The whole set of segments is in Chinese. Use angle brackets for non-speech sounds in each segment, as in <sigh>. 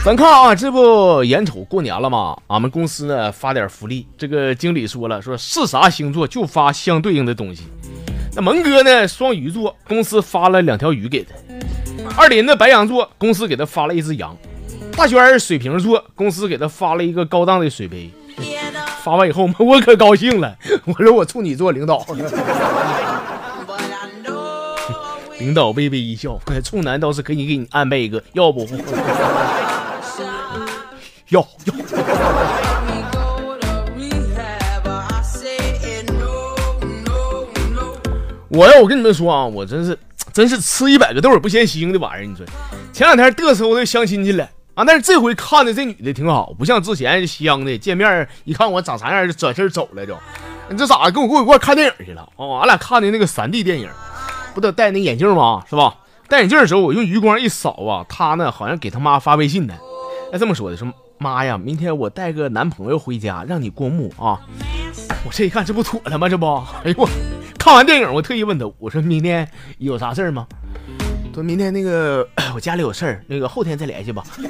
<laughs> 咱看啊，这不眼瞅过年了吗？俺们公司呢发点福利，这个经理说了，说是啥星座就发相对应的东西。那蒙哥呢双鱼座，公司发了两条鱼给他；二林呢白羊座，公司给他发了一只羊；大轩水瓶座，公司给他发了一个高档的水杯。发完以后，我可高兴了，我说我处女座领导。<laughs> 领导微微一笑，处男倒是可以给你安排一个，要不？要要。我要我跟你们说啊，我真是真是吃一百个豆儿不嫌腥的玩意儿。你说，前两天嘚瑟的相亲去了啊，但是这回看的这女的挺好，不像之前香的，见面一看我长啥样就转身走了就。你这咋跟我跟我一块看电影去了？哦，俺俩看的那个三 D 电影。不得戴那眼镜吗？是吧？戴眼镜的时候，我用余光一扫啊，他呢好像给他妈发微信呢。哎，这么说的，说妈呀，明天我带个男朋友回家，让你过目啊。我这一看，这不妥了吗？这不，<laughs> 哎呦我，看完电影，我特意问他，我说明天有啥事儿吗？说明天那个 <clears throat> 我家里有事儿，那个后天再联系吧。<clears throat>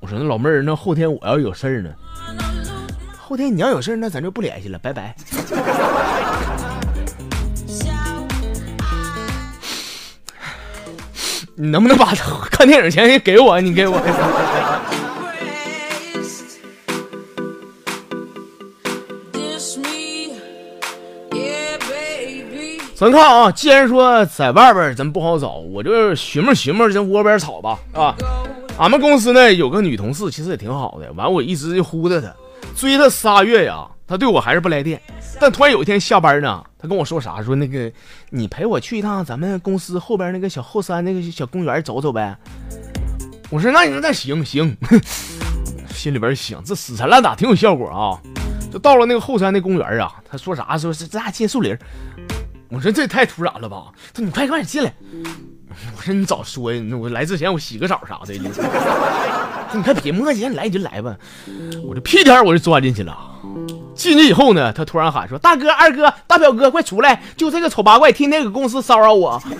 我说那老妹儿，那后天我要有事儿呢。后天你要有事儿那咱就不联系了，拜拜。你能不能把看电影钱也给我？你给我。咱看啊，既然说在外边咱不好找，我就寻摸寻摸这窝边草吧，啊。俺们公司呢有个女同事，其实也挺好的，完我一直就呼着她。追她仨月呀，他对我还是不来电。但突然有一天下班呢，他跟我说啥？说那个你陪我去一趟咱们公司后边那个小后山那个小公园走走呗。我说那那行行，<laughs> 心里边想这死缠烂打挺有效果啊。就到了那个后山那公园啊，他说啥？说是咱俩进树林。我说这也太突然了吧？他说你快快点进来。我说你早说呀！我来之前我洗个澡啥的。<laughs> 你快别磨叽，你来你就来吧。我这屁颠我就钻进去了。进去以后呢，他突然喊说：“大哥、二哥、大表哥，快出来！就这个丑八怪天天搁公司骚扰我。” <laughs>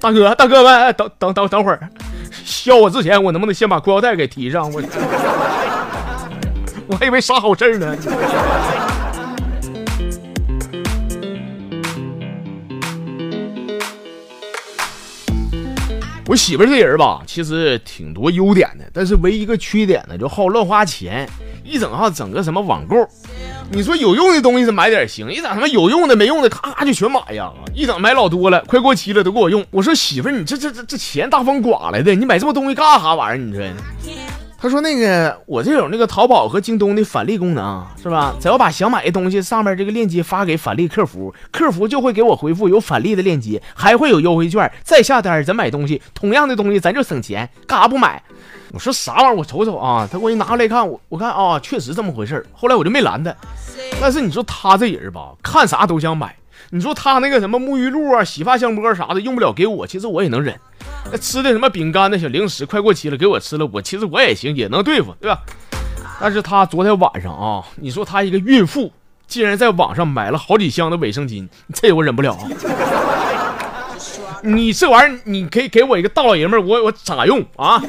大哥、大哥们，等等等等会儿，削我之前，我能不能先把裤腰带给提上？我 <laughs> 我还以为啥好事呢。我媳妇这人吧，其实挺多优点的，但是唯一一个缺点呢，就好乱花钱，一整哈整个什么网购。你说有用的东西是买点行，一整他妈有用的没用的，咔咔就全买呀！一整买老多了，快过期了都给我用。我说媳妇，你这这这这钱大风刮来的，你买这么东西干啥玩意儿？你说？他说：“那个，我这有那个淘宝和京东的返利功能，是吧？只要把想买的东西上面这个链接发给返利客服，客服就会给我回复有返利的链接，还会有优惠券。再下单咱买东西，同样的东西咱就省钱，干啥不买？”我说：“啥玩意儿？我瞅瞅啊！”他给我一拿过来看，我我看啊，确实这么回事后来我就没拦他。但是你说他这人吧，看啥都想买。你说他那个什么沐浴露啊、洗发香波啥的用不了给我，其实我也能忍。那吃的什么饼干、那小零食，快过期了，给我吃了，我其实我也行，也能对付，对吧？但是他昨天晚上啊，你说他一个孕妇，竟然在网上买了好几箱的卫生巾，这我忍不了啊。<laughs> 你这玩意儿，你可以给我一个大老爷们儿，我我咋用啊？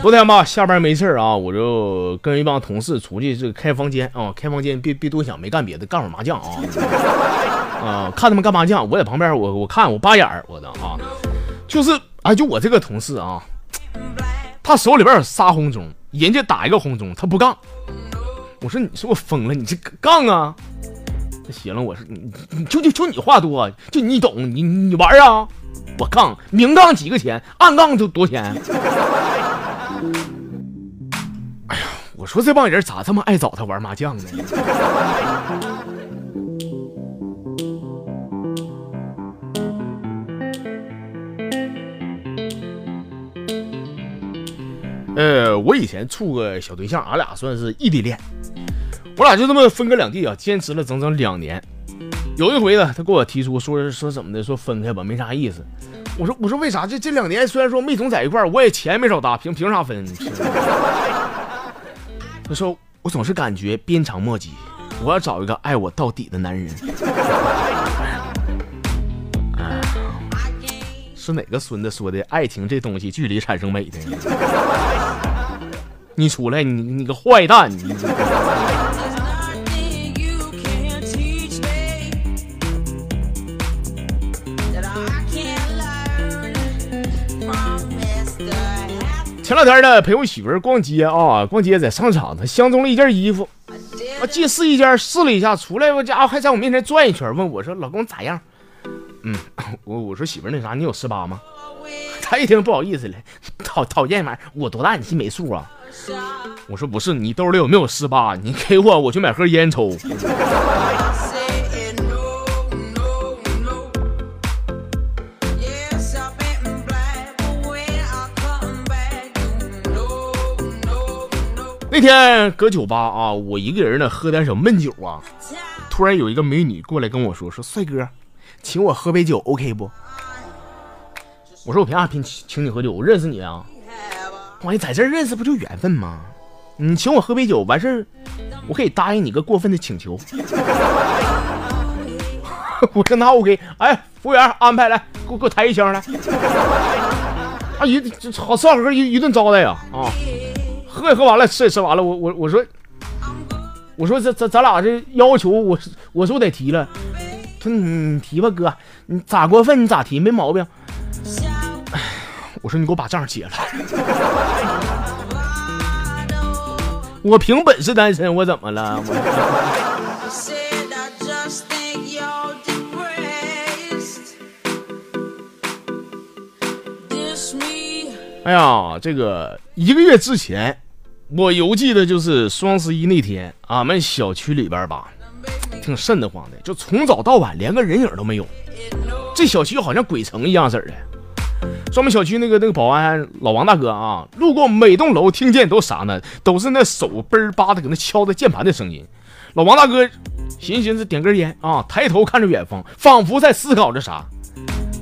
昨天吧，下班没事啊，我就跟一帮同事出去这个开房间啊，开房间别别多想，没干别的，干会儿麻将啊。<laughs> 啊，看他们干麻将，我在旁边，我我看我扒眼儿，我的啊，就是啊，就我这个同事啊，他手里边有仨红中，人家打一个红中，他不杠。我说你是不是疯了？你这杠啊？他行了，我说你你就就就你话多，就你懂，你你玩啊？我杠，明杠几个钱，暗杠就多钱。说这帮人咋这么爱找他玩麻将呢？<laughs> 呃，我以前处个小对象，俺俩算是异地恋，我俩就这么分隔两地啊，坚持了整整两年。有一回呢，他给我提出说说怎么的，说分开吧，没啥意思。我说我说为啥？这这两年虽然说没总在一块儿，我也钱没少搭，凭凭啥分？<laughs> 他说我总是感觉鞭长莫及，我要找一个爱我到底的男人。<laughs> 是哪个孙子说的？爱情这东西，距离产生美的。<laughs> 你出来，你你个坏蛋！你。前两天呢，陪我媳妇儿逛街啊，逛街在商场，她相中了一件衣服，啊，借试衣间试了一下，出来我家伙还在我面前转一圈，问我说：“老公咋样？”嗯，<laughs> 我我说媳妇儿那啥，你有十八吗？<laughs> 她一听不好意思了，<laughs> 讨讨厌玩意儿，我多大你心没数啊？我说不是，你兜里有没有十八？你给我，我去买盒烟抽。那天搁酒吧啊，我一个人呢，喝点小闷酒啊。突然有一个美女过来跟我说：“说帅哥，请我喝杯酒，OK 不？”我说：“我凭啥凭请你喝酒？我认识你啊！万一在这认识不就缘分吗？你请我喝杯酒完事儿，我可以答应你个过分的请求。<laughs> ”我跟他 OK。”哎，服务员安排来，给我给我抬一箱来。啊，一这好吃好喝一一顿招待呀啊！喝也喝完了，吃也吃完了，我我我说，我说这咱咱俩这要求，我我是不得提了。他你提吧，哥，你咋过分你咋提，没毛病。我说你给我把账结了。我凭本事单身，我怎么了？哎呀，这个一个月之前。我犹记得就是双十一那天，俺们小区里边吧，挺瘆得慌的，就从早到晚连个人影都没有。这小区好像鬼城一样似的。专门小区那个那个保安老王大哥啊，路过每栋楼，听见都啥呢？都是那手嘣儿吧的搁那敲着键盘的声音。老王大哥寻思寻思，点根烟啊，抬头看着远方，仿佛在思考着啥。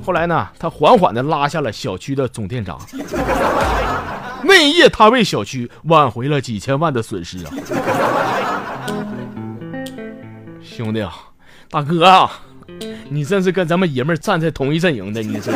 后来呢，他缓缓的拉下了小区的总电闸。那一夜，他为小区挽回了几千万的损失啊！<laughs> 兄弟啊，大哥啊，你真是跟咱们爷们站在同一阵营的，你这。